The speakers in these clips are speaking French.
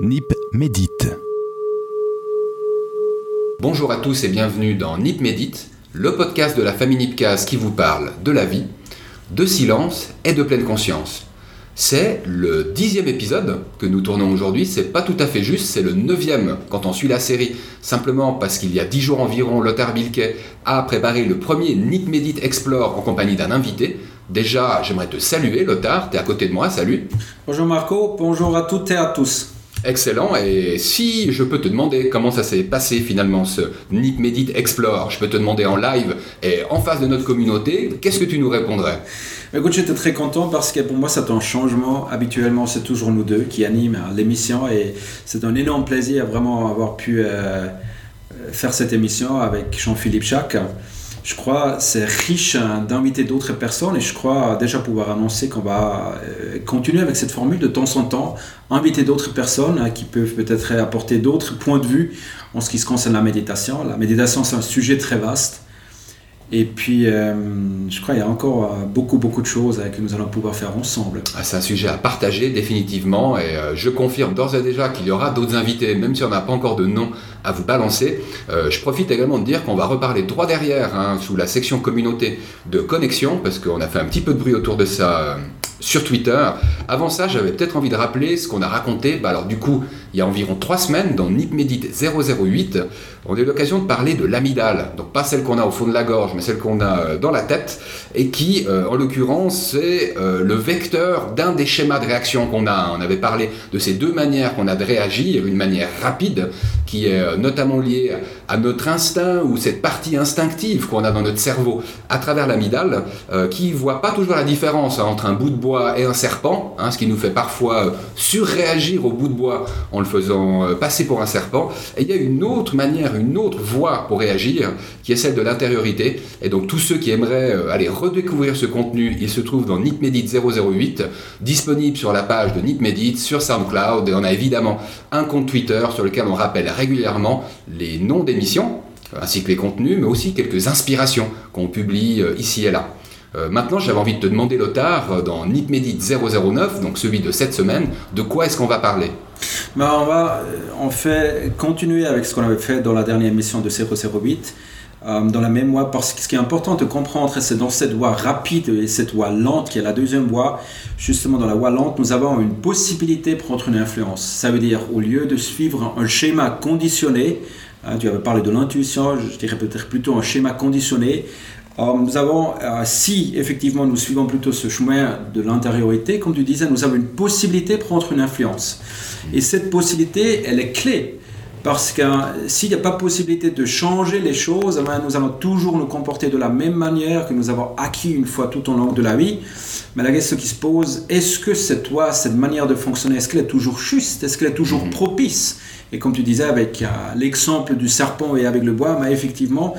Nip médite. Bonjour à tous et bienvenue dans Nip Médite, le podcast de la famille Nipcase qui vous parle de la vie, de silence et de pleine conscience. C'est le dixième épisode que nous tournons aujourd'hui, c'est pas tout à fait juste, c'est le neuvième quand on suit la série, simplement parce qu'il y a dix jours environ, Lothar Bilke a préparé le premier Nip Médite Explore en compagnie d'un invité. Déjà, j'aimerais te saluer, Lothar, tu es à côté de moi, salut. Bonjour Marco, bonjour à toutes et à tous. Excellent, et si je peux te demander comment ça s'est passé finalement ce Nick Medit Explore, je peux te demander en live et en face de notre communauté, qu'est-ce que tu nous répondrais? Écoute, j'étais très content parce que pour moi c'est un changement. Habituellement c'est toujours nous deux qui animent l'émission et c'est un énorme plaisir vraiment avoir pu euh, faire cette émission avec Jean-Philippe Jacques je crois, c'est riche hein, d'inviter d'autres personnes et je crois déjà pouvoir annoncer qu'on va euh, continuer avec cette formule de temps en temps, inviter d'autres personnes hein, qui peuvent peut-être apporter d'autres points de vue en ce qui se concerne la méditation. La méditation, c'est un sujet très vaste. Et puis, euh, je crois qu'il y a encore euh, beaucoup, beaucoup de choses que nous allons pouvoir faire ensemble. Ah, c'est un sujet à partager définitivement et je confirme d'ores et déjà qu'il y aura d'autres invités, même si on n'a pas encore de nom à vous balancer. Euh, je profite également de dire qu'on va reparler droit derrière, hein, sous la section communauté de connexion, parce qu'on a fait un petit peu de bruit autour de ça euh, sur Twitter. Avant ça, j'avais peut-être envie de rappeler ce qu'on a raconté. Bah alors du coup, il y a environ trois semaines, dans NipMedit 008, on a eu l'occasion de parler de l'amidale. Donc pas celle qu'on a au fond de la gorge, mais celle qu'on a euh, dans la tête, et qui, euh, en l'occurrence, c'est euh, le vecteur d'un des schémas de réaction qu'on a. On avait parlé de ces deux manières qu'on a de réagir, une manière rapide, qui est notamment liée à notre instinct, ou cette partie instinctive qu'on a dans notre cerveau à travers l'amidale, qui voit pas toujours la différence hein, entre un bout de bois et un serpent, hein, ce qui nous fait parfois euh, surréagir au bout de bois en le faisant euh, passer pour un serpent. Et il y a une autre manière, une autre voie pour réagir, qui est celle de l'intériorité. Et donc tous ceux qui aimeraient euh, aller redécouvrir ce contenu, il se trouve dans Nipmedit 008, disponible sur la page de Nipmedit, sur SoundCloud, et on a évidemment un compte Twitter sur lequel on rappelle régulièrement les noms d'émissions, ainsi que les contenus, mais aussi quelques inspirations qu'on publie ici et là. Euh, maintenant, j'avais envie de te demander, Lothar, euh, dans NipMedit 009, donc celui de cette semaine, de quoi est-ce qu'on va parler? Ben, On va en euh, fait continuer avec ce qu'on avait fait dans la dernière émission de 008. Dans la même voie, parce que ce qui est important de comprendre, c'est dans cette voie rapide et cette voie lente, qui est la deuxième voie, justement dans la voie lente, nous avons une possibilité de prendre une influence. Ça veut dire, au lieu de suivre un schéma conditionné, hein, tu avais parlé de l'intuition, je dirais peut-être plutôt un schéma conditionné, nous avons, euh, si effectivement nous suivons plutôt ce chemin de l'intériorité, comme tu disais, nous avons une possibilité de prendre une influence. Et cette possibilité, elle est clé. Parce que s'il n'y a pas possibilité de changer les choses, eh nous allons toujours nous comporter de la même manière que nous avons acquis une fois tout au long de la vie. Mais la question qui se pose, est-ce que cette toi, cette manière de fonctionner, est-ce qu'elle est toujours juste? Est-ce qu'elle est toujours mm-hmm. propice? Et comme tu disais avec euh, l'exemple du serpent et avec le bois, mais effectivement,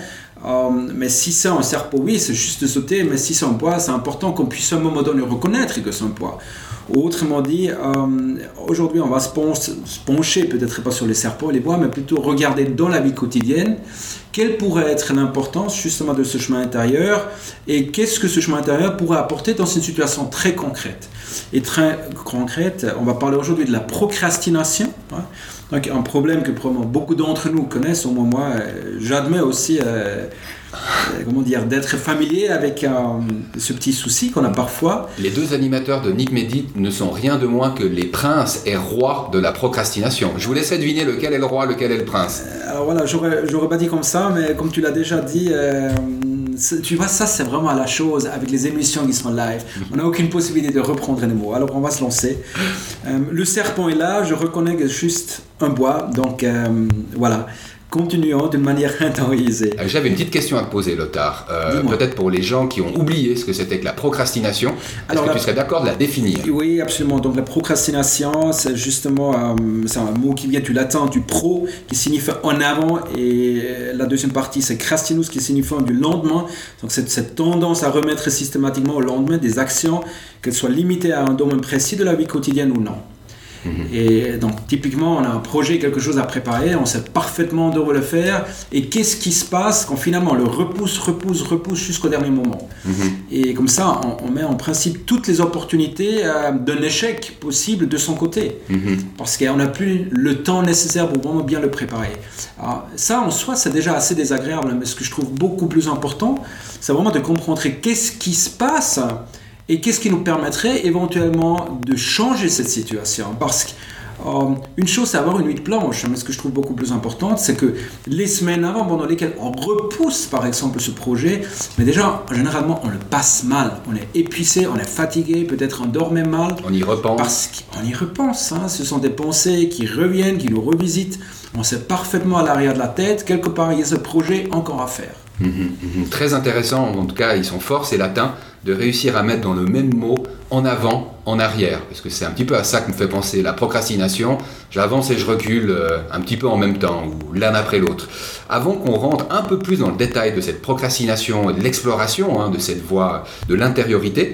euh, mais si c'est un serpent, oui, c'est juste de sauter, mais si c'est un bois, c'est important qu'on puisse à un moment donné reconnaître que c'est un bois. Autrement dit, euh, aujourd'hui, on va se, pencher, peut-être pas sur les serpents et les bois, mais plutôt regarder dans la vie quotidienne quelle pourrait être l'importance justement de ce chemin intérieur et qu'est-ce que ce chemin intérieur pourrait apporter dans une situation très concrète. Et très concrète, on va parler aujourd'hui de la procrastination. Hein. Donc un problème que probablement beaucoup d'entre nous connaissent, au moins moi, euh, j'admets aussi, euh, comment dire, d'être familier avec ce petit souci qu'on a parfois. Les deux animateurs de Nick Medit ne sont rien de moins que les princes et rois de la procrastination. Je vous laisse deviner lequel est le roi, lequel est le prince. alors voilà, j'aurais pas dit comme ça, mais comme tu l'as déjà dit tu vois, ça c'est vraiment la chose avec les émissions qui sont live. On n'a aucune possibilité de reprendre les mots. Alors on va se lancer. Euh, le serpent est là, je reconnais que c'est juste un bois. Donc euh, voilà. Continuons d'une manière intériorisée. Euh, j'avais une petite question à te poser, Lothar. Euh, peut-être pour les gens qui ont oublié ce que c'était que la procrastination. Est-ce que tu serais d'accord de la définir? Oui, absolument. Donc la procrastination, c'est justement euh, c'est un mot qui vient du latin du pro, qui signifie en avant, et la deuxième partie, c'est crastinus, qui signifie du lendemain. Donc cette, cette tendance à remettre systématiquement au lendemain des actions, qu'elles soient limitées à un domaine précis de la vie quotidienne ou non. Mhm. Et donc, typiquement, on a un projet, quelque chose à préparer, on sait parfaitement de le faire. Et qu'est-ce qui se passe quand finalement on le repousse, repousse, repousse jusqu'au dernier moment mhm. Et comme ça, on, met en principe toutes les opportunités euh, d'un échec possible de son côté. Mhm. Parce qu'on n'a plus le temps nécessaire pour vraiment bien le préparer. Alors, ça, en soi, c'est déjà assez désagréable. Mais ce que je trouve beaucoup plus important, c'est vraiment de comprendre qu'est-ce qui se passe et qu'est-ce qui nous permettrait éventuellement de changer cette situation? Parce qu'une euh, chose, c'est avoir une huile blanche, mais ce que je trouve beaucoup plus important, c'est que les semaines avant, pendant lesquelles on repousse par exemple ce projet, mais déjà, généralement, on le passe mal. On est épuisé, on est fatigué, peut-être on dormait mal. On y repense. Parce qu'on y repense. Hein. Ce sont des pensées qui reviennent, qui nous revisitent. On sait parfaitement à l'arrière de la tête, quelque part, il y a ce projet encore à faire. Mhm, mhm. Très intéressant, en tout cas, ils sont forts, c'est latin, de réussir à mettre dans le même mot en avant, en arrière. Parce que c'est un petit peu à ça que me fait penser la procrastination. J'avance et je recule euh, un petit peu en même temps, ou l'un après l'autre. Avant qu'on rentre un peu plus dans le détail de cette procrastination et de l'exploration hein, de cette voie de l'intériorité,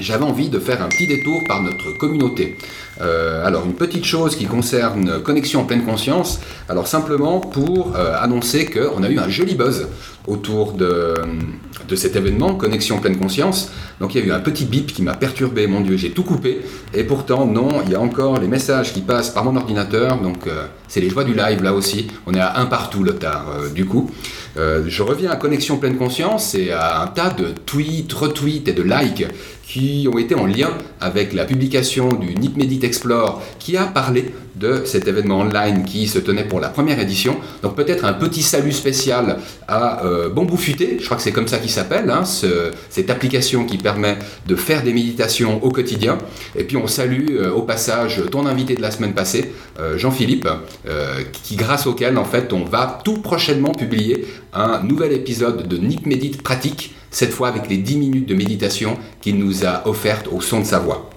j'avais envie de faire un petit détour par notre communauté. Euh, alors une petite chose qui concerne Connexion en pleine conscience, alors simplement pour euh, annoncer qu'on a eu un joli buzz autour de, cet événement, Connexion pleine conscience. Donc il y a eu un petit bip qui m'a perturbé, mon Dieu, j'ai tout coupé. Et pourtant, non, il y a encore les messages qui passent par mon ordinateur. Donc euh, c'est les joies du live là aussi. On est à un partout le tard du coup. je reviens à Connexion pleine conscience et à un tas de tweets, retweets et de likes qui ont été en lien avec la publication du NIP Medit Qui a parlé de cet événement online qui se tenait pour la première édition. Donc peut-être un petit salut spécial à euh, Futé, je crois que c'est comme ça qu'il s'appelle, hein, cette application qui permet de faire des méditations au quotidien. Et puis on salue euh, au passage ton invité de la semaine passée, euh, Jean-Philippe, qui grâce auquel en fait on va tout prochainement publier un nouvel épisode de NIP Medit pratique cette fois avec les 10 minutes de méditation qu'il nous a offertes au son de sa voix.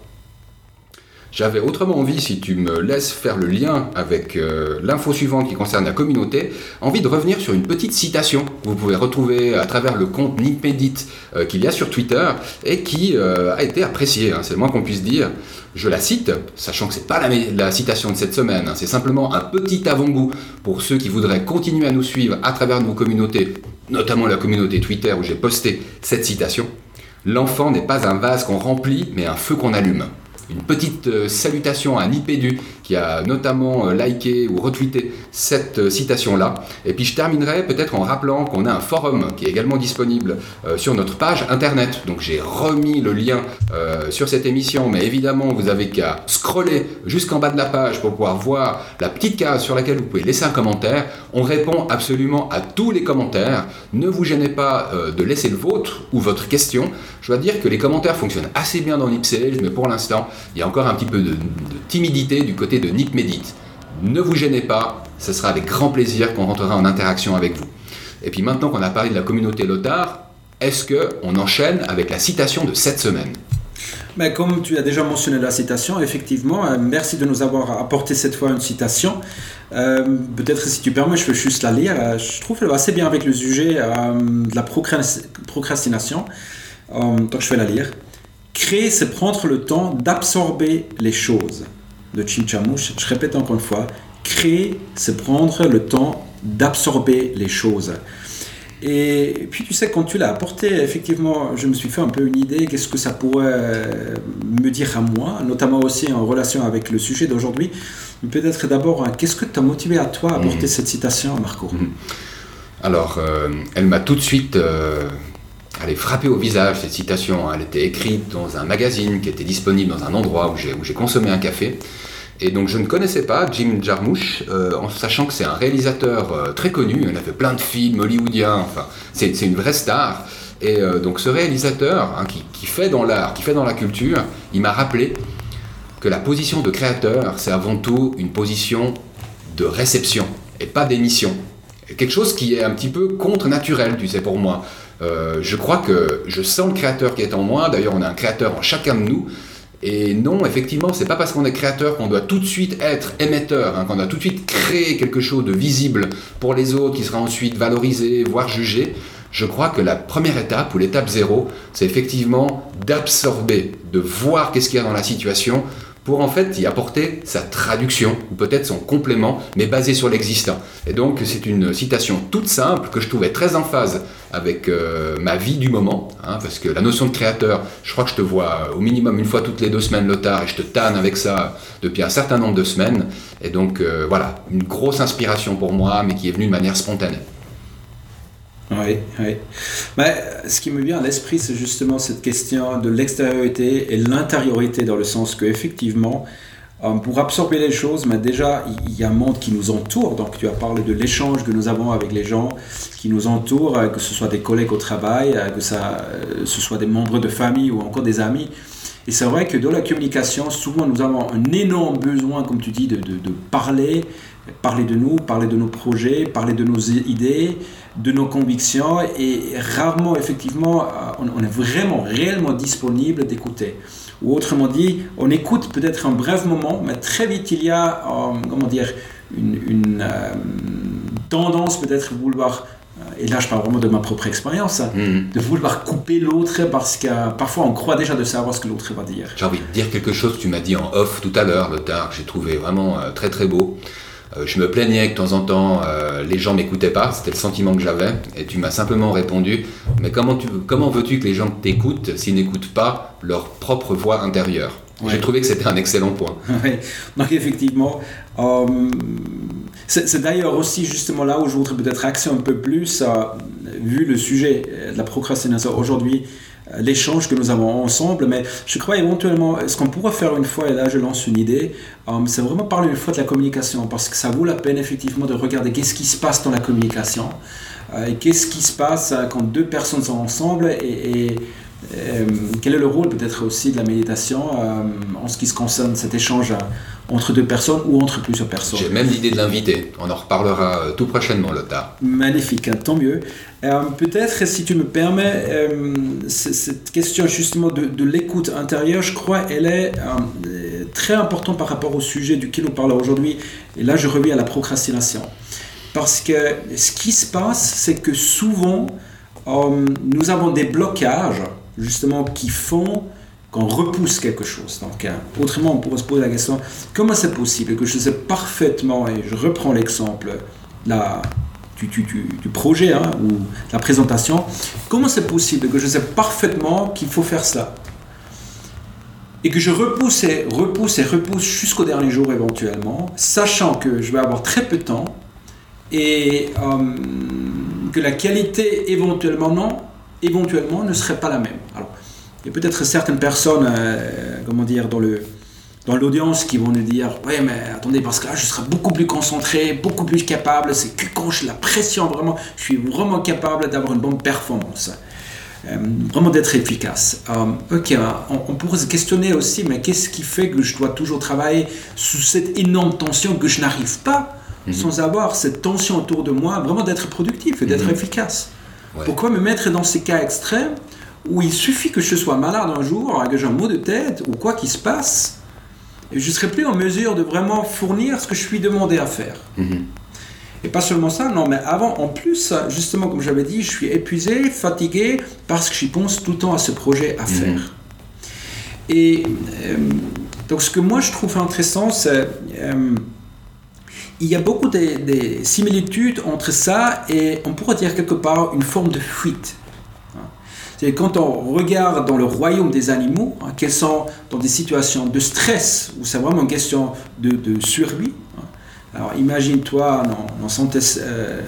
J'avais autrement envie, si tu me laisses faire le lien avec euh, l'info suivante qui concerne la communauté, envie de revenir sur une petite citation que vous pouvez retrouver à travers le compte Nick euh, qu'il y a sur Twitter et qui euh, a été appréciée, hein, c'est le moins qu'on puisse dire. Je la cite, sachant que ce n'est pas la, citation de cette semaine, hein, c'est simplement un petit avant-goût pour ceux qui voudraient continuer à nous suivre à travers nos communautés, notamment la communauté Twitter où j'ai posté cette citation. L'enfant n'est pas un vase qu'on remplit, mais un feu qu'on allume une petite euh, salutation à Nipédu qui a notamment euh, liké ou retweeté cette euh, citation-là. Et puis je terminerai peut-être en rappelant qu'on a un forum qui est également disponible sur notre page internet. Donc j'ai remis le lien sur cette émission, mais évidemment vous avez qu'à scroller jusqu'en bas de la page pour pouvoir voir la petite case sur laquelle vous pouvez laisser un commentaire. On répond absolument à tous les commentaires. Ne vous gênez pas de laisser le vôtre ou votre question. Je dois dire que les commentaires fonctionnent assez bien dans Nipsales, mais pour l'instant, il y a encore un petit peu de, timidité du côté de Nick Medit. Ne vous gênez pas, ce sera avec grand plaisir qu'on rentrera en interaction avec vous. Et puis maintenant qu'on a parlé de la communauté Lothar, est-ce qu'on enchaîne avec la citation de cette semaine? Mais comme tu as déjà mentionné la citation, effectivement, euh, merci de nous avoir apporté cette fois une citation. Euh, peut-être si tu permets, je peux juste la lire. Euh, je trouve qu'elle assez bien avec le sujet de la procrastination. donc je vais la lire. Créer, c'est prendre le temps d'absorber les choses. De Chinchamouche, je répète encore une fois, créer, c'est prendre le temps d'absorber les choses. Et puis tu sais, quand tu l'as apporté, effectivement, je me suis fait un peu une idée, qu'est-ce que ça pourrait me dire à moi, notamment aussi en relation avec le sujet d'aujourd'hui. Peut-être d'abord, qu'est-ce que t'a motivé à toi à apporter mhm. cette citation, Marco? Mhm. Alors, euh, elle m'a tout de suite... Euh, elle est frappée au visage, cette citation. Hein. Elle était écrite dans un magazine qui était disponible dans un endroit où j'ai consommé un café. Et donc je ne connaissais pas Jim Jarmusch, euh, en sachant que c'est un réalisateur euh, très connu, il a fait plein de films hollywoodiens, enfin c'est une vraie star. Et euh, donc ce réalisateur hein, qui, fait dans l'art, qui fait dans la culture, il m'a rappelé que la position de créateur, c'est avant tout une position de réception et pas d'émission. Quelque chose qui est un petit peu contre-naturel, tu sais, pour moi. Euh, je crois que je sens le créateur qui est en moi. D'ailleurs, on a un créateur en chacun de nous. Et non, effectivement, c'est pas parce qu'on est créateur qu'on doit tout de suite être émetteur, hein, qu'on doit tout de suite créer quelque chose de visible pour les autres, qui sera ensuite valorisé, voire jugé. Je crois que la première étape, ou l'étape zéro, c'est effectivement d'absorber, de voir qu'est-ce qu'il y a dans la situation pour en fait y apporter sa traduction ou peut-être son complément, mais basé sur l'existant. Et donc c'est une citation toute simple que je trouvais très en phase avec euh, ma vie du moment, hein, parce que la notion de créateur, je crois que je te vois au minimum une fois toutes les deux semaines tard et je te tanne avec ça depuis un certain nombre de semaines. Et donc euh, voilà, une grosse inspiration pour moi, mais qui est venue de manière spontanée. Oui, oui. Mais ce qui me vient à l'esprit, c'est justement cette question de l'extériorité et l'intériorité, dans le sens que effectivement, euh, pour absorber les choses, mais déjà, il y a un monde qui nous entoure. Donc, tu as parlé de l'échange que nous avons avec les gens qui nous entourent, euh, que ce soit des collègues au travail, euh, que ça, ce soit des membres de famille ou encore des amis. Et c'est vrai que dans la communication, souvent, nous avons un énorme besoin, comme tu dis, de parler, parler de nous, parler de nos projets, parler de nos idées, de nos convictions et rarement effectivement on, est vraiment réellement disponible d'écouter. Ou autrement dit, on écoute peut-être un bref moment, mais très vite il y a, euh, comment dire, une, euh, tendance peut-être vouloir et là je parle vraiment de ma propre expérience, mm. de vouloir couper l'autre parce que parfois on croit déjà de savoir ce que l'autre va dire. J'ai envie de dire quelque chose que tu m'as dit en off tout à l'heure, le tard, que j'ai trouvé vraiment euh, très très beau. Euh, je me plaignais que de temps en temps euh, les gens m'écoutaient pas, c'était le sentiment que j'avais, et tu m'as simplement répondu, mais comment, tu, comment veux-tu que les gens t'écoutent s'ils n'écoutent pas leur propre voix intérieure J'ai trouvé que c'était un excellent point. Donc effectivement, euh, c'est d'ailleurs aussi justement là où je voudrais peut-être axer un peu plus, vu le sujet de la procrastination aujourd'hui, l'échange que nous avons ensemble, mais je crois éventuellement, ce qu'on pourrait faire une fois, et là je lance une idée, euh, c'est vraiment parler une fois de la communication, parce que ça vaut la peine effectivement de regarder qu'est-ce qui se passe dans la communication, euh, et qu'est-ce qui se passe euh, quand deux personnes sont ensemble, et, quel est le rôle peut-être aussi de la méditation en ce qui se concerne cet échange entre deux personnes ou entre plusieurs personnes? J'ai même l'idée de l'inviter. On en reparlera euh, tout prochainement, Lothar. Magnifique, hein, tant mieux. Euh, peut-être, si tu me permets, euh, cette question justement de, l'écoute intérieure, je crois, elle est très importante par rapport au sujet duquel on parle aujourd'hui. Et là, je reviens à la procrastination. Parce que ce qui se passe, c'est que souvent, nous avons des blocages, justement, qui font qu'on repousse quelque chose. Donc, hein, autrement, on pourrait se poser la question comment c'est possible que je sais parfaitement, et je reprends l'exemple là, du, du, projet hein, ou la présentation, comment c'est possible que je sais parfaitement qu'il faut faire cela et que je repousse et repousse et repousse jusqu'au dernier jour éventuellement, sachant que je vais avoir très peu de temps et euh, que la qualité éventuellement non, éventuellement ne serait pas la même. Alors, il y a peut-être certaines personnes, euh, comment dire, dans le dans l'audience qui vont nous dire oui mais attendez parce que là je serai beaucoup plus concentré beaucoup plus capable c'est que quand j'ai la pression vraiment je suis vraiment capable d'avoir une bonne performance euh, vraiment d'être efficace euh, ok on, pourrait se questionner aussi mais qu'est-ce qui fait que je dois toujours travailler sous cette énorme tension que je n'arrive pas mhm. sans avoir cette tension autour de moi vraiment d'être productif et d'être mhm. efficace? Pourquoi me mettre dans ces cas extrêmes où il suffit que je sois malade un jour, que j'ai un mot de tête ou quoi qu'il se passe, et je ne serai plus en mesure de vraiment fournir ce que je suis demandé à faire. Mhm. Et pas seulement ça, non, mais avant, en plus, justement, comme j'avais dit, je suis épuisé, fatigué, parce que j'y pense tout le temps à ce projet à mhm. faire. Et euh, donc, ce que moi je trouve intéressant, c'est. Euh, il y a beaucoup de, similitudes entre ça et on pourrait dire quelque part une forme de fuite. C'est quand on regarde dans le royaume des animaux, hein, quels sont dans des situations de stress, où c'est vraiment une question de, survie. Hein. Alors imagine-toi, santé, euh,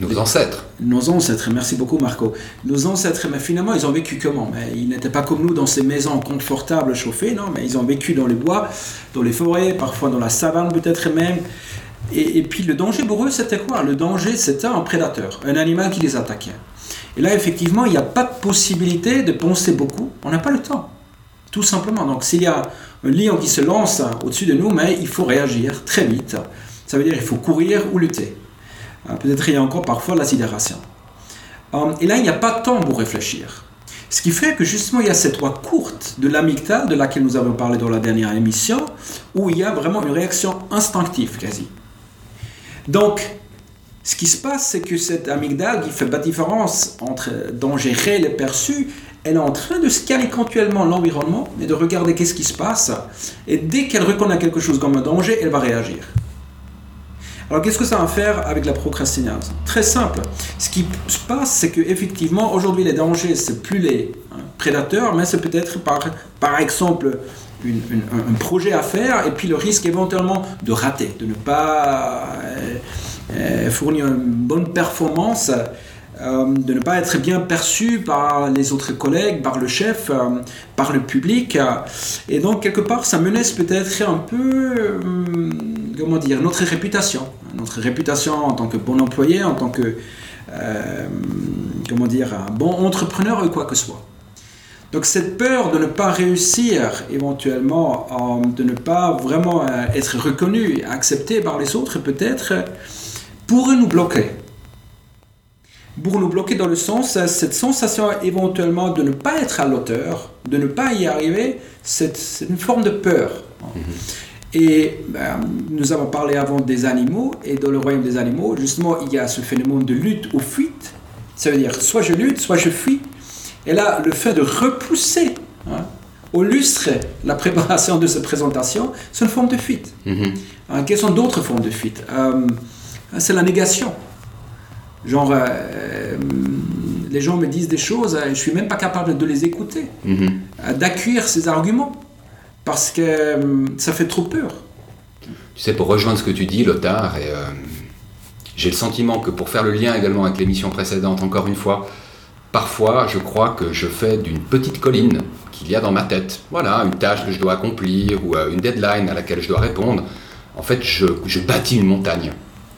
Nos ancêtres. Nos ancêtres, merci beaucoup Marco. Nos ancêtres, mais finalement, ils ont vécu comment? Mais Ils n'étaient pas comme nous dans ces maisons confortables, chauffées, non, mais ils ont vécu dans les bois, dans les forêts, parfois dans la savane peut-être même. Et, puis le danger pour eux, c'était quoi? Le danger, c'était un prédateur, un animal qui les attaquait. Et là, effectivement, il n'y a pas de possibilité de penser beaucoup. On n'a pas le temps, tout simplement. Donc, s'il y a un lion qui se lance au-dessus de nous, mais il faut réagir très vite. Ça veut dire qu'il faut courir ou lutter. Euh, peut-être il y a encore parfois la sidération. Euh, et là, il n'y a pas de temps pour réfléchir. Ce qui fait que justement, il y a cette loi courte de l'amygdale, de laquelle nous avons parlé dans la dernière émission, où il y a vraiment une réaction instinctive quasi. Donc, ce qui se passe, c'est que cette amygdale qui fait pas différence entre danger réel et perçu, elle est en train de scanner continuellement l'environnement et de regarder qu'est-ce qui se passe. Et dès qu'elle reconnaît quelque chose comme un danger, elle va réagir. Alors qu'est-ce que ça va à faire avec la procrastination? Très simple. Ce qui se passe, c'est qu'effectivement, aujourd'hui, les dangers, c'est plus les hein, prédateurs, mais c'est peut-être par, par exemple un projet à faire et puis le risque éventuellement de rater, de ne pas euh, euh, fournir une bonne performance euh, de ne pas être bien perçu par les autres collègues, par le chef, euh, par le public. Et donc, quelque part, ça menace peut-être un peu, euh, comment dire, notre réputation. Notre réputation en tant que bon employé, en tant que, comment dire, un bon entrepreneur ou quoi que ce soit. Donc cette peur de ne pas réussir éventuellement, de ne pas vraiment être reconnu, accepté par les autres peut-être, pourrait nous bloquer pour nous bloquer dans le sens, cette sensation éventuellement de ne pas être à l'auteur, de ne pas y arriver, c'est une forme de peur. Mhm. Et ben, nous avons parlé avant des animaux, et dans le royaume des animaux, justement, il y a ce phénomène de lutte ou fuite. Ça veut dire soit je lutte, soit je fuis. Et là, le fait de repousser hein, au lustre la préparation de cette présentation, c'est une forme de fuite. Mhm. Hein, quelles sont d'autres formes de fuite? Euh, C'est la négation. Genre, euh, les gens me disent des choses, et je suis même pas capable de les écouter, mhm. euh, d'accueillir ces arguments, parce que euh, ça fait trop peur. Tu sais, pour rejoindre ce que tu dis, Lothar, et j'ai le sentiment que pour faire le lien également avec l'émission précédente, encore une fois, parfois je crois que je fais d'une petite colline qu'il y a dans ma tête, voilà, une tâche que je dois accomplir ou une deadline à laquelle je dois répondre, en fait, je, je bâtis une montagne.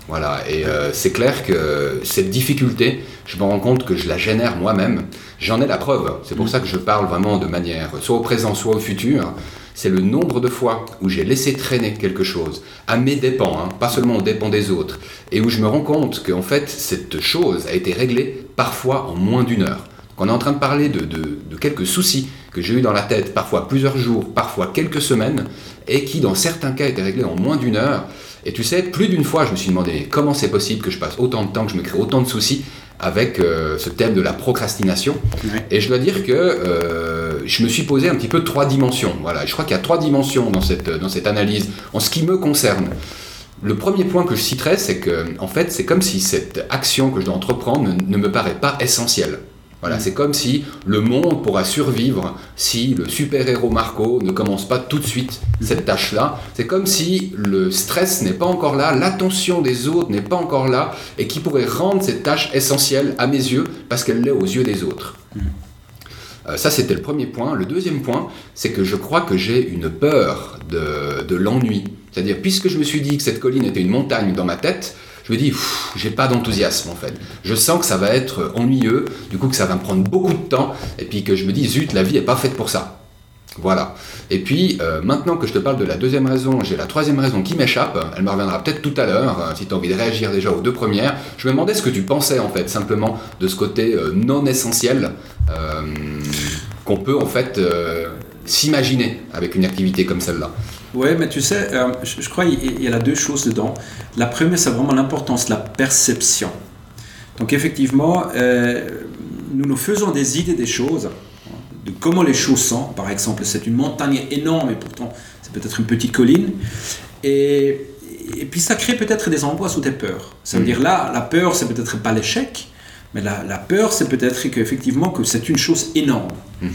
Voilà, et euh, c'est clair que cette difficulté, je me rends compte que je la génère moi-même. J'en ai la preuve. C'est pour mm. ça que je parle vraiment de manière soit au présent, soit au futur. C'est le nombre de fois où j'ai laissé traîner quelque chose, à mes dépens, hein, pas seulement aux dépens des autres, et où je me rends compte qu'en fait, cette chose a été réglée parfois en moins d'une heure. On est en train de parler de, de quelques soucis que j'ai eu dans la tête, parfois plusieurs jours, parfois quelques semaines, et qui dans certains cas étaient réglés en moins d'une heure. Et tu sais, plus d'une fois, je me suis demandé comment c'est possible que je passe autant de temps, que je me crée autant de soucis avec euh, ce thème de la procrastination? Et je dois dire que euh, je me suis posé un petit peu trois dimensions. Voilà, je crois qu'il y a trois dimensions dans cette, dans cette analyse en ce qui me concerne. Le premier point que je citerai, c'est que, en fait, c'est comme si cette action que je dois entreprendre ne me paraît pas essentielle. Voilà, c'est comme si le monde pourra survivre si le super-héros Marco ne commence pas tout de suite cette tâche-là. C'est comme si le stress n'est pas encore là, l'attention des autres n'est pas encore là, et qui pourrait rendre cette tâche essentielle à mes yeux parce qu'elle l'est aux yeux des autres. Euh, ça, c'était le premier point. Le deuxième point, c'est que je crois que j'ai une peur de, de l'ennui. C'est-à-dire, puisque je me suis dit que cette colline était une montagne dans ma tête, je me dis, j'ai pas d'enthousiasme en fait. Je sens que ça va être ennuyeux, du coup que ça va me prendre beaucoup de temps, et puis que je me dis, zut, la vie est pas faite pour ça. Voilà. Et puis, euh, maintenant que je te parle de la deuxième raison, j'ai la troisième raison qui m'échappe. Elle me reviendra peut-être tout à l'heure, euh, si tu as envie de réagir déjà aux deux premières. Je me demandais ce que tu pensais, en fait, simplement de ce côté euh, non essentiel qu'on peut, en fait, s'imaginer avec une activité comme celle-là. Oui, mais tu sais, euh, je, crois qu'il y, a deux choses dedans. La première, c'est vraiment l'importance de la perception. Donc effectivement, euh, nous nous faisons des idées des choses, de comment les choses sont. Par exemple, c'est une montagne énorme et pourtant c'est peut-être une petite colline. Et, et puis ça crée peut-être des angoisses ou des peurs. Ça veut mm. dire là, la peur, c'est peut-être pas l'échec, mais la, la peur, c'est peut-être qu'effectivement que c'est une chose énorme. Mm-hmm.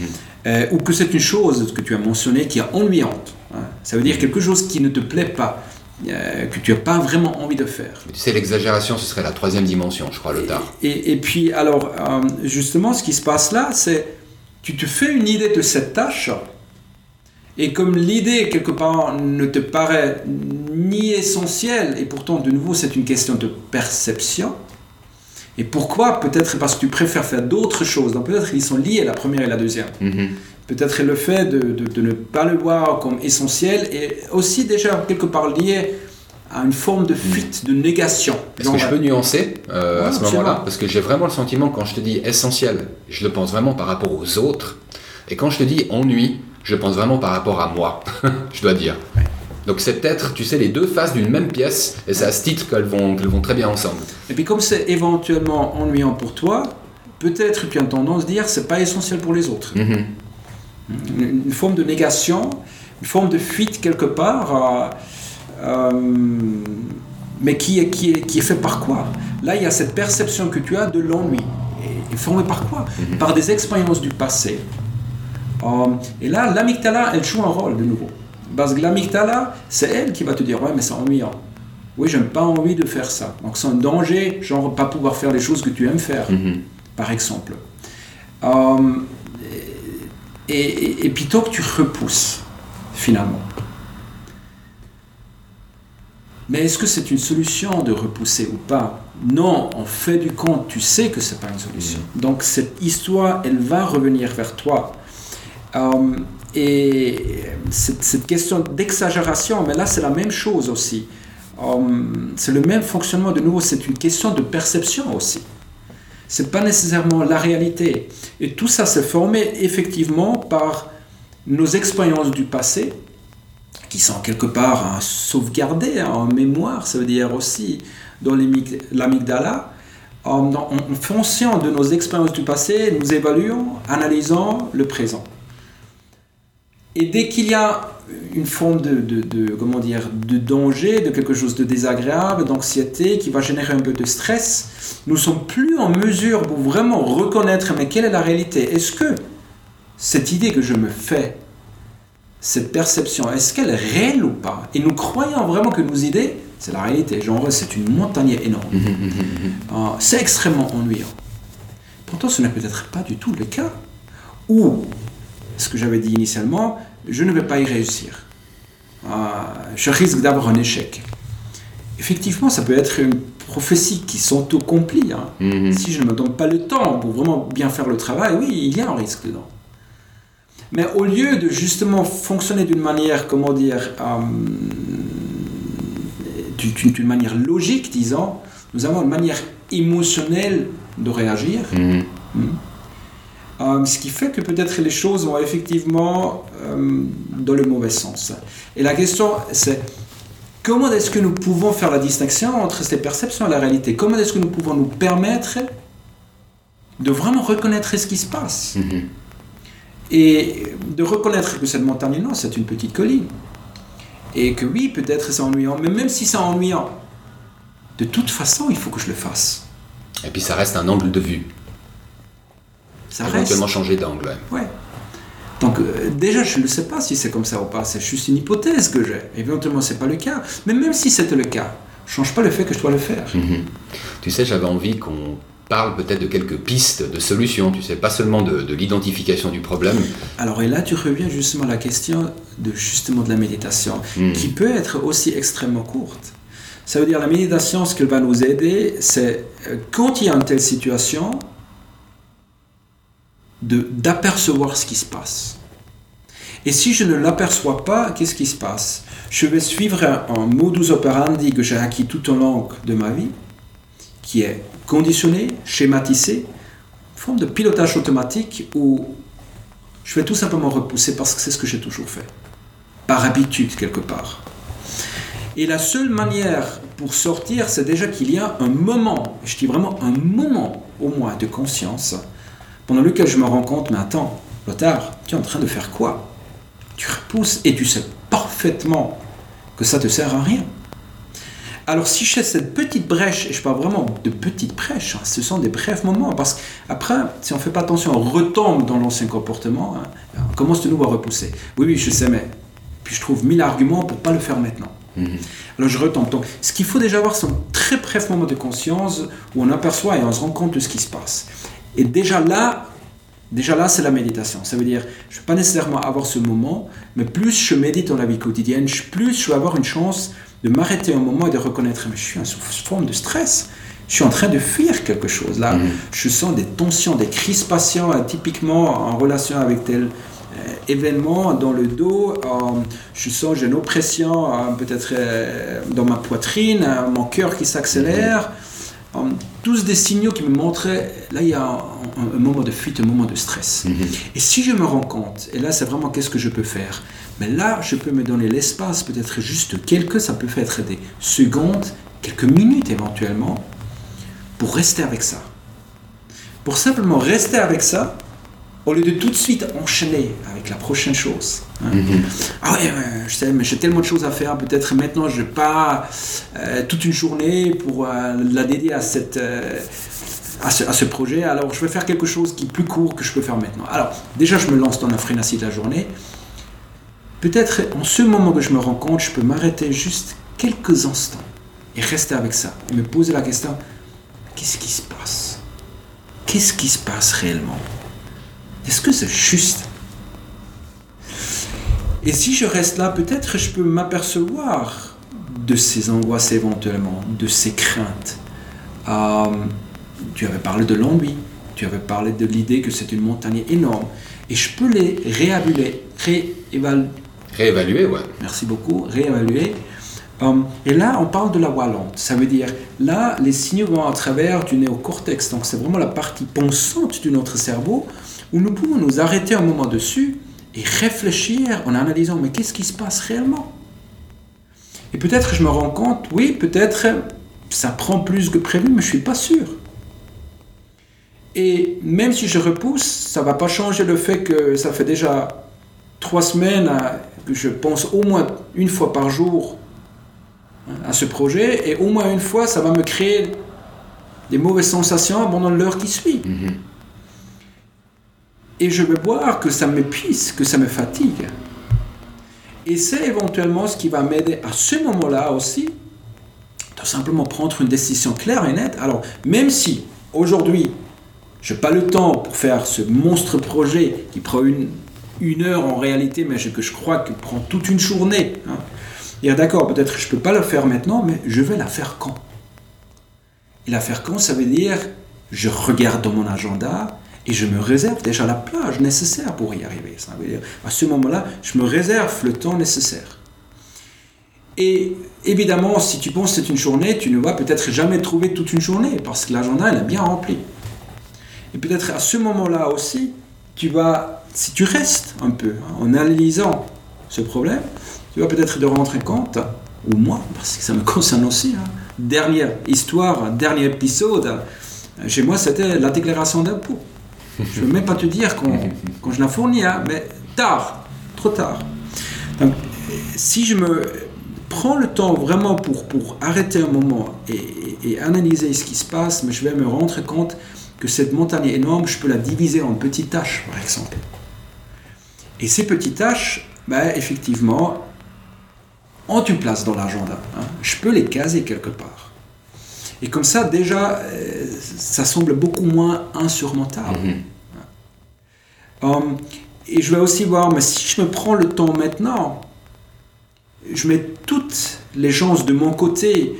Euh, ou que c'est une chose que tu as mentionné qui est ennuyante. Ça veut dire quelque chose qui ne te plaît pas, euh, que tu n'as pas vraiment envie de faire. Tu sais, l'exagération, ce serait la troisième dimension, je crois, le tard. Et, et, puis, alors, euh, justement, ce qui se passe là, c'est tu te fais une idée de cette tâche, et comme l'idée, quelque part, ne te paraît ni essentielle, et pourtant, de nouveau, c'est une question de perception, et pourquoi? Peut-être parce que tu préfères faire d'autres choses. Donc peut-être qu'ils sont liés, la première et la deuxième. Mm-hmm. Peut-être le fait de, de, ne pas le voir comme essentiel est aussi déjà quelque part lié à une forme de fuite, de négation. Est-ce que je peux nuancer euh, à ce moment-là Parce que j'ai vraiment le sentiment, quand je te dis essentiel, je le pense vraiment par rapport aux autres. Et quand je te dis ennui, je pense vraiment par rapport à moi, je dois dire. Donc c'est peut-être, tu sais, les deux faces d'une même pièce, et c'est à ce titre qu'elles vont, vont très bien ensemble. Et puis comme c'est éventuellement ennuyant pour toi, peut-être tu as tendance à dire c'est pas essentiel pour les autres. Mhm. Une, une forme de négation, une forme de fuite quelque part, euh, euh, mais qui est, qui, est, qui est fait par quoi? Là, il y a cette perception que tu as de l'ennui. Et, et formée par quoi? Mhm. Par des expériences du passé. Euh, et là, l'amygdala, elle joue un rôle de nouveau. Parce que l'amygdala, c'est elle qui va te dire Ouais, mais c'est ennuyant. Oui, j'aime pas envie de faire ça. Donc c'est un danger, genre pas pouvoir faire les choses que tu aimes faire Mhm. par exemple. Euh, et, et, et puis tant que tu repousses, finalement. Mais est-ce que c'est une solution de repousser ou pas? Non, en fait du compte, tu sais que c'est pas une solution. Donc cette histoire, elle va revenir vers toi. Euh, et cette, cette question d'exagération, mais là c'est la même chose aussi. Euh, c'est le même fonctionnement de nouveau, c'est une question de perception aussi. C'est pas nécessairement la réalité. Et tout ça s'est formé effectivement par nos expériences du passé, qui sont quelque part hein, sauvegardées hein, en mémoire, ça veut dire aussi dans l'amyg- l'amygdala. En fonction de nos expériences du passé, nous évaluons, analysons le présent. Et dès qu'il y a une forme de, de- de- comment dire, de danger, de quelque chose de désagréable, d'anxiété qui va générer un peu de stress, nous sommes plus en mesure pour vraiment reconnaître mais quelle est la réalité? Est-ce que cette idée que je me fais, cette perception, est-ce qu'elle est réelle ou pas? Et nous croyons vraiment que nos idées, c'est la réalité. Genre, c'est une montagne énorme. Ah, c'est extrêmement ennuyant. Pourtant, ce n'est peut-être pas du tout le cas. Ou, ce que j'avais dit initialement, je ne vais pas y réussir. Ah, je risque d'avoir un échec. Effectivement, ça peut être une prophétie qui s'auto-complit. hein. Mhm. Si je ne me donne pas le temps pour vraiment bien faire le travail, oui, il y a un risque dedans. Mais au lieu de justement fonctionner d'une manière, comment dire, euh, d'une manière logique, disons, nous avons une manière émotionnelle de réagir. Mhm. Euh, ce qui fait que peut-être les choses vont effectivement euh, dans le mauvais sens. Et la question, c'est comment est-ce que nous pouvons faire la distinction entre ces perceptions et la réalité? Comment est-ce que nous pouvons nous permettre de vraiment reconnaître ce qui se passe? Mhm. et de reconnaître que cette montagne, non, c'est une petite colline. Et que oui, peut-être c'est ennuyant, mais même si c'est ennuyant, de toute façon, il faut que je le fasse. Et puis ça reste un angle de vue. Ça reste. Éventuellement changer d'angle. ouais. Ouais. Donc euh, déjà, je ne sais pas si c'est comme ça ou pas. C'est juste une hypothèse que j'ai. Éventuellement, c'est pas le cas. Mais même si c'était le cas, change pas le fait que je dois le faire. Mhm. Tu sais, j'avais envie qu'on parle peut-être de quelques pistes de solutions, tu sais, pas seulement de, de l'identification du problème. Alors et là, tu reviens justement à la question de justement de la méditation, Mhm. qui peut être aussi extrêmement courte. Ça veut dire la méditation, ce qu'elle va nous aider, c'est euh, quand il y a une telle situation, d'apercevoir ce qui se passe. Et si je ne l'aperçois pas, qu'est-ce qui se passe? Je vais suivre un, modus operandi que j'ai acquis tout au long de ma vie, qui est conditionné, schématisé, forme de pilotage automatique où je vais tout simplement repousser parce que c'est ce que j'ai toujours fait, par habitude quelque part. Et la seule manière pour sortir, c'est déjà qu'il y a un moment, je dis vraiment un moment au moins de conscience, pendant lequel je me rends compte, mais attends, Lothar, tu es en train de faire quoi? Tu repousses et tu sais parfaitement que ça te sert à rien. Alors si je fais cette petite brèche, et je parle vraiment de petites brèches, hein, ce sont des brefs moments, parce qu'après, si on ne fait pas attention, on retombe dans l'ancien comportement, hein, on commence de nouveau à repousser. Oui, oui, je sais, mais puis je trouve mille arguments pour ne pas le faire maintenant. Mhm. Alors je retombe. Donc ce qu'il faut déjà avoir, c'est un très bref moment de conscience où on aperçoit et on se rend compte de ce qui se passe. Et déjà là, déjà là, c'est la méditation. Ça veut dire, je ne vais pas nécessairement avoir ce moment, mais plus je médite dans la vie quotidienne, plus je vais avoir une chance de m'arrêter un moment et de reconnaître, mais je suis en sous forme de stress. Je suis en train de fuir quelque chose là. Mhm. Je sens des tensions, des crispations, typiquement en relation avec tel euh, événement dans le dos. euh, je sens j'ai une oppression euh, peut-être euh, dans ma poitrine, mon cœur qui s'accélère. Euh, tous des signaux qui me montraient, là il y a un, un- un moment de fuite, un moment de stress. Mhm. Et si je me rends compte, et là c'est vraiment qu'est-ce que je peux faire Mais là je peux me donner l'espace, peut-être juste quelques, ça peut être des secondes, quelques minutes éventuellement, pour rester avec ça. pour simplement rester avec ça, au lieu de tout de suite enchaîner avec la prochaine chose. Hein. Mhm. Ah ouais, je sais, mais j'ai tellement de choses à faire. Peut-être maintenant, je n'ai pas euh, toute une journée pour euh, la dédier à, cette, euh, à, ce, à, ce, projet. Alors, je vais faire quelque chose qui est plus court que je peux faire maintenant. Alors, déjà, je me lance dans la frénésie de la journée. Peut-être en ce moment que je me rends compte, je peux m'arrêter juste quelques instants et rester avec ça et me poser la question qu'est-ce qui se passe? Qu'est-ce qui se passe réellement? Est-ce que c'est juste? Et si je reste là, peut-être je peux m'apercevoir de ces angoisses éventuellement, de ces craintes. Euh, tu avais parlé de l'ennui, tu avais parlé de l'idée que c'est une montagne énorme. Et je peux les réévaluer, réévaluer. Réévaluer, ouais. Merci beaucoup, réévaluer Um, et là, on parle de la voie lente. Ça veut dire, là, les signaux vont à travers du néocortex. Donc, c'est vraiment la partie pensante de notre cerveau où nous pouvons nous arrêter un moment dessus et réfléchir en analysant, mais qu'est-ce qui se passe réellement? Et peut-être je me rends compte, oui, peut-être ça prend plus que prévu, mais je ne suis pas sûr. Et même si je repousse, ça ne va pas changer le fait que ça fait déjà trois semaines que je pense au moins une fois par jour à ce projet et au moins une fois, ça va me créer des mauvaises sensations pendant l'heure qui suit. Mhm. Et je vais voir que ça m'épuise, que ça me fatigue. Et c'est éventuellement ce qui va m'aider à ce moment-là aussi, de simplement prendre une décision claire et nette. Alors, même si aujourd'hui, je n'ai pas le temps pour faire ce monstre projet qui prend une, une heure en réalité, mais que je crois qu'il prend toute une journée. Hein, dire d'accord, peut-être que je ne peux pas le faire maintenant, mais je vais la faire quand? Et la faire quand, ça veut dire, je regarde dans mon agenda et je me réserve déjà la plage nécessaire pour y arriver. Ça veut dire, à ce moment-là, je me réserve le temps nécessaire. Et évidemment, si tu penses que c'est une journée, tu ne vas peut-être jamais trouver toute une journée parce que l'agenda est bien rempli. Et peut-être à ce moment-là aussi, tu vas, si tu restes un peu hein, en analysant ce problème, tu vas peut-être te rendre compte, ou moi, parce que ça me concerne aussi, hein. dernière histoire, dernier épisode, chez moi c'était la déclaration d'impôt. Je ne veux même pas te dire quand, je la fournis, hein, mais tard, trop tard. Si je me prends le temps vraiment pour, arrêter un moment et, et, analyser ce qui se passe, mais je vais me rendre compte que cette montagne énorme, je peux la diviser en petites tâches, par exemple. Et ces petites tâches, ben, effectivement, ont une place dans l'agenda. Hein. Je peux les caser quelque part. Et comme ça, déjà, euh, ça semble beaucoup moins insurmontable. Mhm. Um, et je vais aussi voir, mais si je me prends le temps maintenant, je mets toutes les chances de mon côté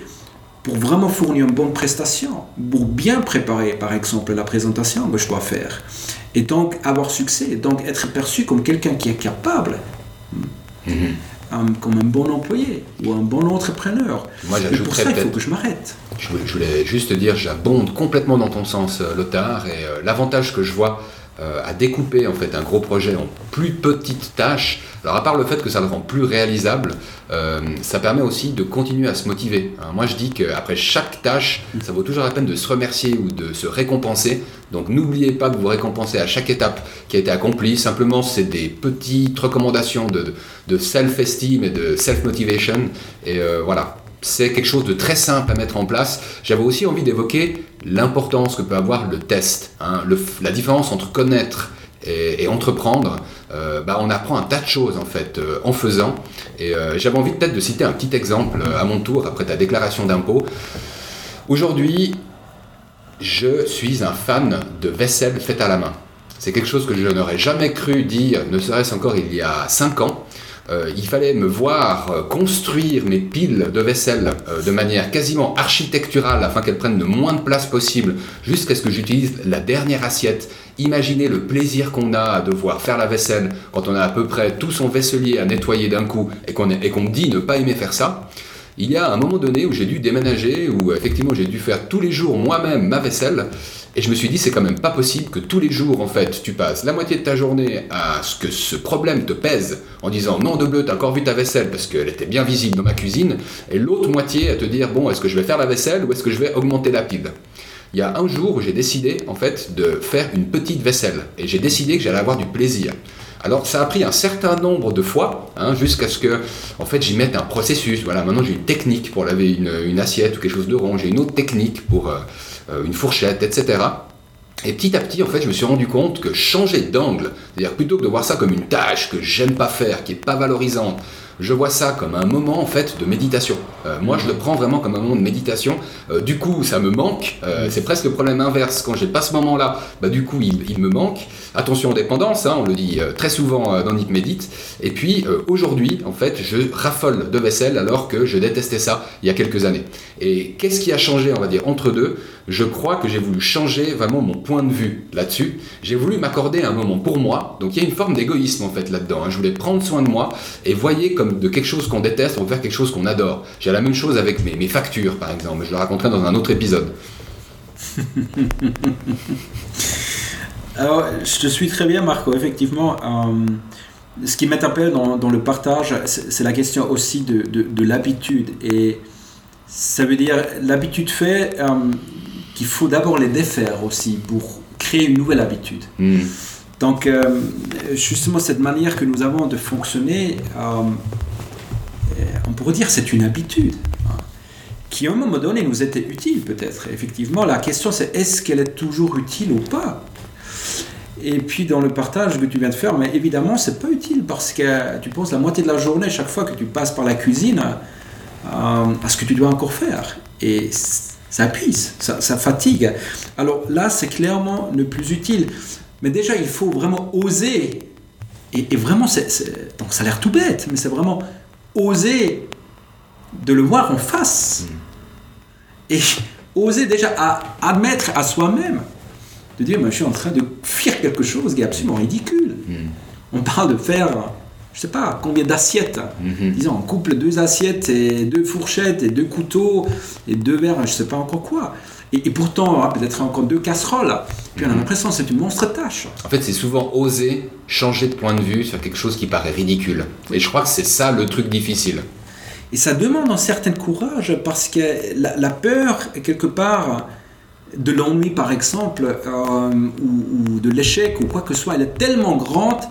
pour vraiment fournir une bonne prestation, pour bien préparer, par exemple, la présentation que je dois faire, et donc avoir succès, donc être perçu comme quelqu'un qui est capable. Comme un bon employé ou un bon entrepreneur. Moi, et pour ça, il faut que je m'arrête. Je, voulais juste te dire, j'abonde complètement dans ton sens, euh, Lothar, et euh, l'avantage que je vois euh, à découper en fait un gros projet en plus petites tâches. Alors à part le fait que ça le rend plus réalisable, euh, ça permet aussi de continuer à se motiver. Hein, moi je dis qu'après chaque tâche, ça vaut toujours la peine de se remercier ou de se récompenser. Donc n'oubliez pas de vous récompenser à chaque étape qui a été accomplie. Simplement c'est des petites recommandations de, self-esteem et de self-motivation. Et euh, voilà, c'est quelque chose de très simple à mettre en place. J'avais aussi envie d'évoquer l'importance que peut avoir le test. Hein. la différence entre connaître et, entreprendre, euh, bah, on apprend un tas de choses en fait euh, en faisant. Et euh, j'avais envie peut-être de citer un petit exemple à mon tour après ta déclaration d'impôt. Aujourd'hui, je suis un fan de vaisselle faite à la main. C'est quelque chose que je n'aurais jamais cru dire, ne serait-ce encore il y a 5 ans. Euh, il fallait me voir euh, construire mes piles de vaisselle euh, de manière quasiment architecturale afin qu'elles prennent le moins de place possible jusqu'à ce que j'utilise la dernière assiette. Imaginez le plaisir qu'on a à devoir faire la vaisselle quand on a à peu près tout son vaisselier à nettoyer d'un coup et qu'on me dit ne pas aimer faire ça. Il y a un moment donné où j'ai dû déménager, où effectivement j'ai dû faire tous les jours moi-même ma vaisselle, et je me suis dit c'est quand même pas possible que tous les jours en fait tu passes la moitié de ta journée à ce que ce problème te pèse en disant non de bleu t'as encore vu ta vaisselle parce qu'elle était bien visible dans ma cuisine, et l'autre moitié à te dire bon est-ce que je vais faire la vaisselle ou est-ce que je vais augmenter la pile? il y a un jour où j'ai décidé en fait de faire une petite vaisselle et j'ai décidé que j'allais avoir du plaisir. Alors ça a pris un certain nombre de fois hein, jusqu'à ce que en fait j'y mette un processus. Voilà, maintenant j'ai une technique pour laver une, assiette ou quelque chose de rond, j'ai une autre technique pour euh, euh, une fourchette, etc. Et petit à petit, en fait, je me suis rendu compte que changer d'angle, c'est-à-dire plutôt que de voir ça comme une tâche que j'aime pas faire, qui est pas valorisante, je vois ça comme un moment en fait de méditation. Euh, moi, je le prends vraiment comme un moment de méditation. Euh, du coup, ça me manque. Euh, c'est presque le problème inverse. Quand j'ai pas ce moment-là, bah, du coup, il, me manque. Attention aux dépendances, hein, on le dit très souvent dans Nip Médite. Et puis, aujourd'hui, en fait, je raffole de vaisselle alors que je détestais ça il y a quelques années. Et qu'est-ce qui a changé, on va dire, entre deux? Je crois que j'ai voulu changer vraiment mon point de vue là-dessus. J'ai voulu m'accorder un moment pour moi. Donc, il y a une forme d'égoïsme en fait là-dedans. Hein. Je voulais prendre soin de moi et voyez comme de quelque chose qu'on déteste, veut faire quelque chose qu'on adore. J'ai la même chose avec mes, factures, par exemple. Je le raconterai dans un autre épisode. Alors, je te suis très bien, Marco. Effectivement, euh, ce qui m'interpelle dans, dans le partage, c'est la question aussi de, de, l'habitude. Et ça veut dire, l'habitude fait euh, qu'il faut d'abord les défaire aussi pour créer une nouvelle habitude. Hmm. Donc, euh, justement, cette manière que nous avons de fonctionner, on pourrait dire c'est une habitude hein, qui à un moment donné nous était utile peut-être. Effectivement, la question c'est est-ce qu'elle est toujours utile ou pas? Et puis dans le partage que tu viens de faire, mais évidemment c'est pas utile parce que tu penses la moitié de la journée chaque fois que tu passes par la cuisine euh, à ce que tu dois encore faire. Et ça épuise, ça, fatigue. Alors là c'est clairement ne plus utile. Mais déjà il faut vraiment oser. Et, et vraiment, donc ça a l'air tout bête, mais c'est vraiment oser de le voir en face et oser déjà à admettre à soi-même de dire, mais je suis en train de faire quelque chose qui est absolument ridicule. On parle de faire, je sais pas, combien d'assiettes. Mhm. Disons, on couple deux assiettes et deux fourchettes et deux couteaux et deux verres, je sais pas encore quoi. Et, pourtant, peut-être encore deux casseroles. Puis on a mhm. l'impression que c'est une monstre tâche. En fait, c'est souvent oser changer de point de vue sur quelque chose qui paraît ridicule. Et je crois que c'est ça le truc difficile. Et ça demande un certain courage parce que la, peur, quelque part, de l'ennui par exemple, euh, ou, de l'échec ou quoi que ce soit, elle est tellement grande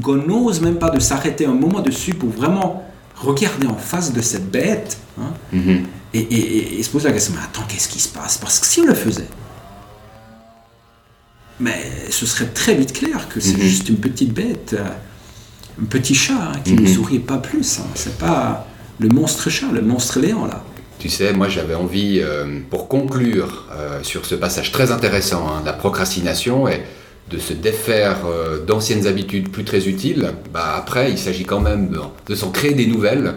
qu'on n'ose même pas de s'arrêter un moment dessus pour vraiment regarder en face de cette bête. Hein. Mhm. Et, se poser la question, mais attends, qu'est-ce qui se passe? Parce que si on le faisait, mais ce serait très vite clair que c'est mhm. juste une petite bête, euh, un petit chat hein, qui ne mhm. sourit pas plus. Hein. C'est pas le monstre chat, le monstre léant là. Tu sais, moi j'avais envie, euh, pour conclure euh, sur ce passage très intéressant, hein, la procrastination et de se défaire d'anciennes habitudes plus très utiles, bah après il s'agit quand même de s'en créer des nouvelles.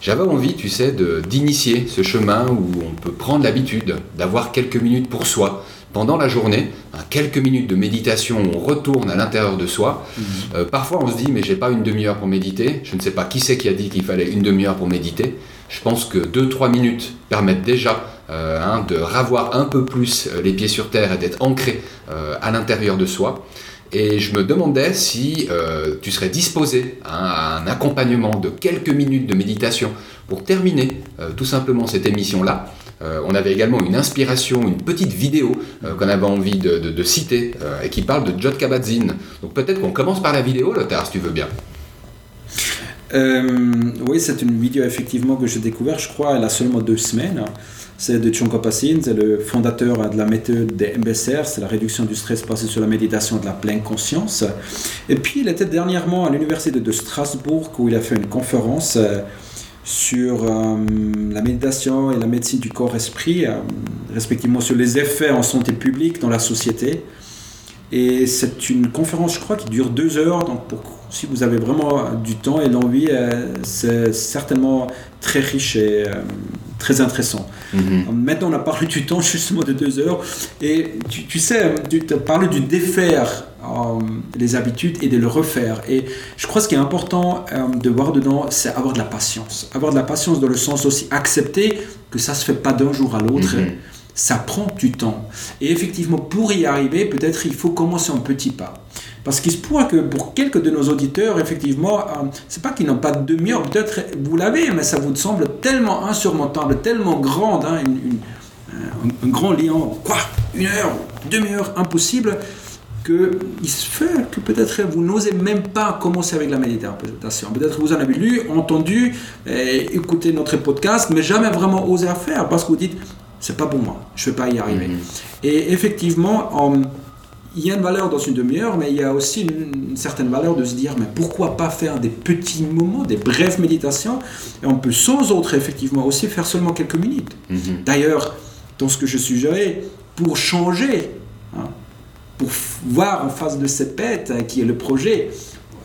J'avais envie, tu sais, d'initier ce chemin où on peut prendre l'habitude d'avoir quelques minutes pour soi pendant la journée, hein, quelques minutes de méditation où on retourne à l'intérieur de soi. Mhm. Euh, parfois on se dit mais j'ai pas une demi-heure pour méditer. Je ne sais pas qui c'est qui a dit qu'il fallait une demi-heure pour méditer. Je pense que 2-3 minutes permettent déjà euh, hein, de ravoir un peu plus euh, les pieds sur terre et d'être ancré à l'intérieur de soi. Et je me demandais si euh, tu serais disposé à un accompagnement de quelques minutes de méditation pour terminer euh, tout simplement cette émission-là. Euh, on avait également une inspiration, une petite vidéo qu'on avait envie de, citer et qui parle de John Kabat-Zinn. Donc peut-être qu'on commence par la vidéo, Lothar, si tu veux bien. oui, c'est une vidéo effectivement que j'ai découvert, je crois, elle a seulement deux semaines c'est de Chonko Passin, c'est le fondateur de la méthode des MBSR, c'est la réduction du stress basée sur la méditation de la pleine conscience. Et puis il était dernièrement à l'université de Strasbourg où il a fait une conférence euh, sur euh, la méditation et la médecine du corps-esprit, euh, respectivement sur les effets en santé publique dans la société. Et c'est une conférence, je crois, qui dure deux heures. Donc, si vous avez vraiment du temps et l'envie, c'est certainement très riche et très intéressant. Mhm. Maintenant, on a parlé du temps justement de deux heures. Et tu, sais, tu as parlé du défaire euh, les habitudes et de le refaire. Et je crois que ce qui est important euh, de voir dedans, c'est avoir de la patience. Avoir de la patience dans le sens aussi accepter que ça se fait pas d'un jour à l'autre. Mhm. Ça prend du temps. Et effectivement, pour y arriver, peut-être il faut commencer en petits pas. Parce qu'il se pourrait que pour quelques de nos auditeurs, effectivement, ce euh, c'est pas qu'ils n'ont pas de demi-heure, peut-être vous l'avez, mais ça vous semble tellement insurmontable, tellement grande, hein, euh, un, grand lion. Quoi une heure, demi-heure, impossible, que il se fait que peut-être vous n'osez même pas commencer avec la méditation. Peut-être vous en avez lu, entendu, écouté notre podcast, mais jamais vraiment osé à faire parce que vous dites c'est pas pour moi, je ne vais pas y arriver. Mhm. Et effectivement, il y a une valeur dans une demi-heure, mais il y a aussi une, certaine valeur de se dire, mais pourquoi pas faire des petits moments, des brèves méditations, et on peut sans autre effectivement aussi faire seulement quelques minutes. Mhm. D'ailleurs, dans ce que je suggérais, pour changer, hein, pour voir en face de cette bête hein, qui est le projet,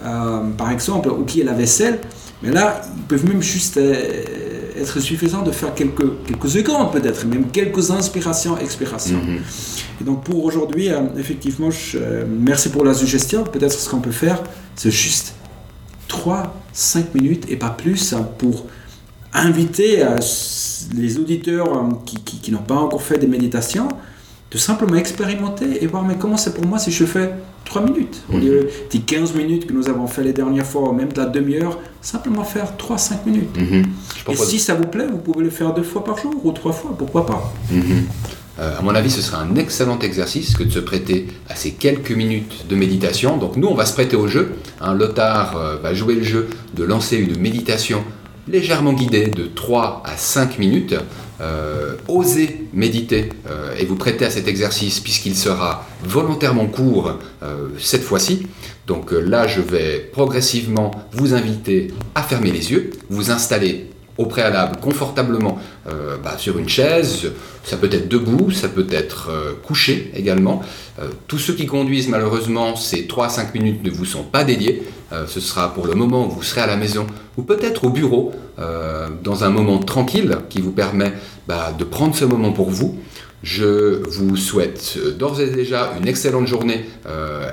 euh, par exemple, ou qui est la vaisselle, mais là, ils peuvent même juste euh, être suffisant de faire quelques, quelques secondes peut-être, même quelques inspirations, expirations. Mhm. Et donc pour aujourd'hui, euh, effectivement, euh, merci pour la suggestion. Peut-être ce qu'on peut faire, c'est juste 3, 5 minutes et pas plus hein, pour inviter euh, les auditeurs qui, qui n'ont pas encore fait des méditations de simplement expérimenter et voir mais comment c'est pour moi si je fais 3 minutes au lieu des 15 minutes que nous avons fait les dernières fois ou même de la demi-heure, simplement faire 3-5 minutes. Mhm. Et si ça vous plaît, vous pouvez le faire deux fois par jour ou trois fois, pourquoi pas mhm. euh, à mon avis, ce sera un excellent exercice que de se prêter à ces quelques minutes de méditation. Donc nous, on va se prêter au jeu. Un Lothar euh, va jouer le jeu de lancer une méditation légèrement guidée de 3 à 5 minutes. Euh, osez méditer euh, et vous prêter à cet exercice puisqu'il sera volontairement court euh, cette fois-ci. Donc là, je vais progressivement vous inviter à fermer les yeux, vous installer au préalable confortablement euh, bah, sur une chaise, ça peut être debout, ça peut être euh, couché également. Euh, tous ceux qui conduisent malheureusement, ces 3 à 5 minutes ne vous sont pas dédiés. ce sera pour le moment où vous serez à la maison ou peut-être au bureau, dans un moment tranquille qui vous permet bah, de prendre ce moment pour vous. Je vous souhaite d'ores et déjà une excellente journée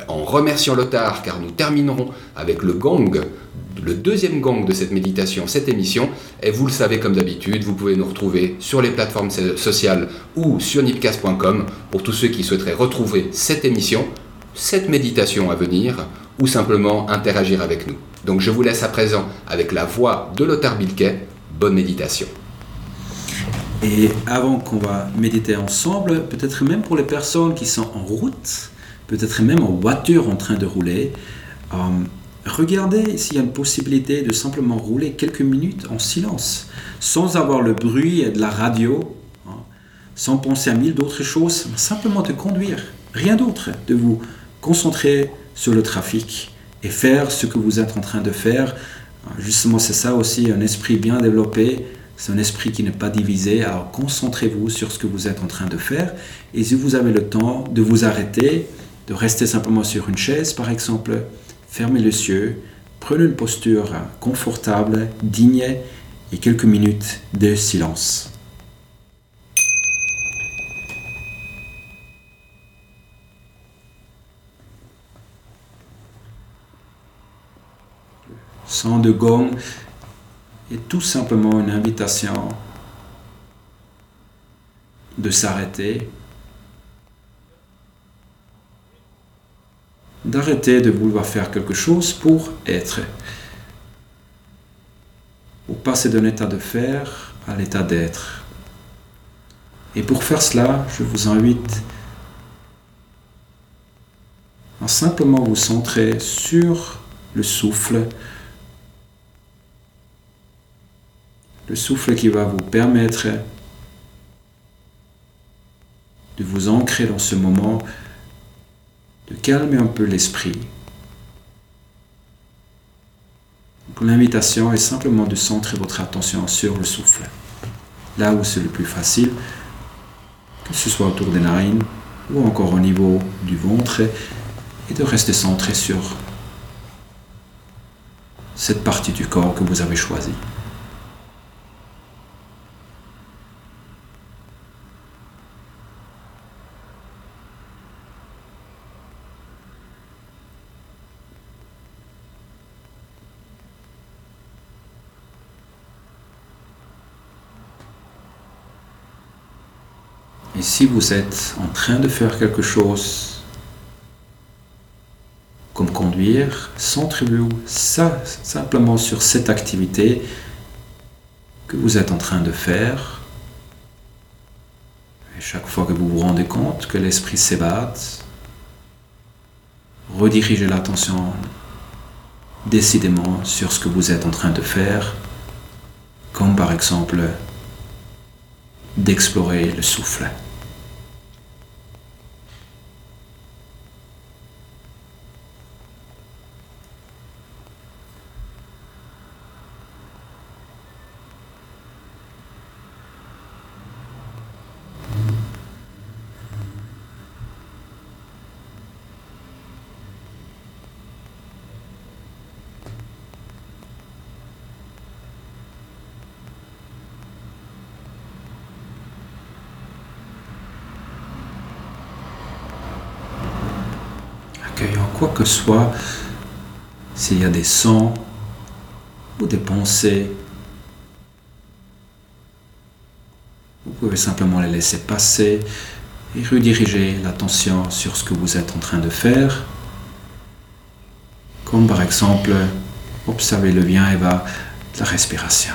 en remerciant Lothar car nous terminerons avec le gong le deuxième gang de cette méditation, cette émission. Et vous le savez comme d'habitude, vous pouvez nous retrouver sur les plateformes sociales ou sur nipcast.com pour tous ceux qui souhaiteraient retrouver cette émission, cette méditation à venir ou simplement interagir avec nous. Donc je vous laisse à présent avec la voix de Lothar Bilquet. Bonne méditation. Et avant qu'on va méditer ensemble, peut-être même pour les personnes qui sont en route, peut-être même en voiture en train de rouler, euh, Regardez s'il y a une possibilité de simplement rouler quelques minutes en silence, sans avoir le bruit de la radio, hein, sans penser à mille d'autres choses, simplement de conduire, rien d'autre, de vous concentrer sur le trafic et faire ce que vous êtes en train de faire. Justement, c'est ça aussi, un esprit bien développé, c'est un esprit qui n'est pas divisé. Alors concentrez-vous sur ce que vous êtes en train de faire et si vous avez le temps de vous arrêter, de rester simplement sur une chaise par exemple, fermez les yeux, prenez une posture confortable, digne et quelques minutes de silence. Sans de gong est tout simplement une invitation de s'arrêter d'arrêter de vouloir faire quelque chose pour être. Pour passer d'un état de faire à l'état d'être. Et pour faire cela, je vous invite à simplement vous centrer sur le souffle. Le souffle qui va vous permettre de vous ancrer dans ce moment de calmer un peu l'esprit. L'invitation est simplement de centrer votre attention sur le souffle, là où c'est le plus facile, que ce soit autour des narines ou encore au niveau du ventre, et de rester centré sur cette partie du corps que vous avez choisie. Et si vous êtes en train de faire quelque chose, comme conduire, centrez-vous simplement sur cette activité que vous êtes en train de faire. Et chaque fois que vous vous rendez compte que l'esprit s'évade, redirigez l'attention décidément sur ce que vous êtes en train de faire, comme par exemple d'explorer le souffle. Quoi que soit, s'il y a des sons ou des pensées, vous pouvez simplement les laisser passer et rediriger l'attention sur ce que vous êtes en train de faire, comme par exemple observer le bien et va de la respiration.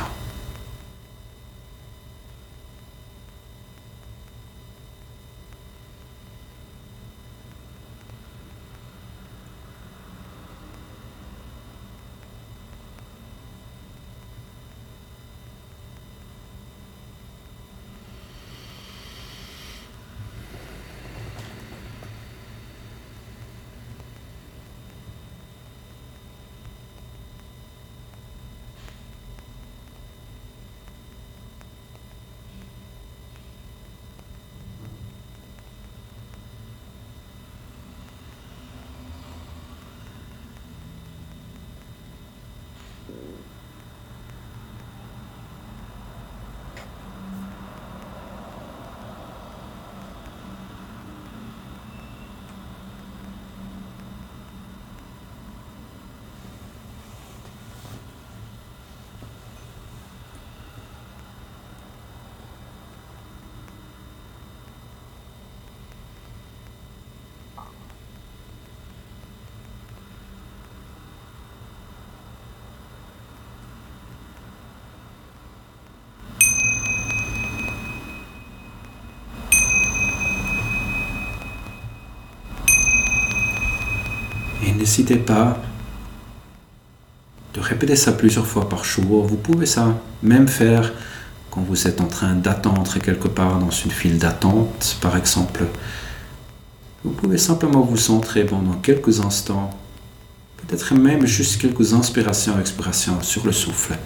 Et n'hésitez pas de répéter ça plusieurs fois par jour. Vous pouvez ça même faire quand vous êtes en train d'attendre quelque part dans une file d'attente, par exemple. Vous pouvez simplement vous centrer pendant quelques instants, peut-être même juste quelques inspirations, expirations sur le souffle.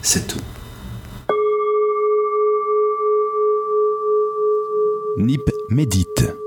C'est tout. Nip médite.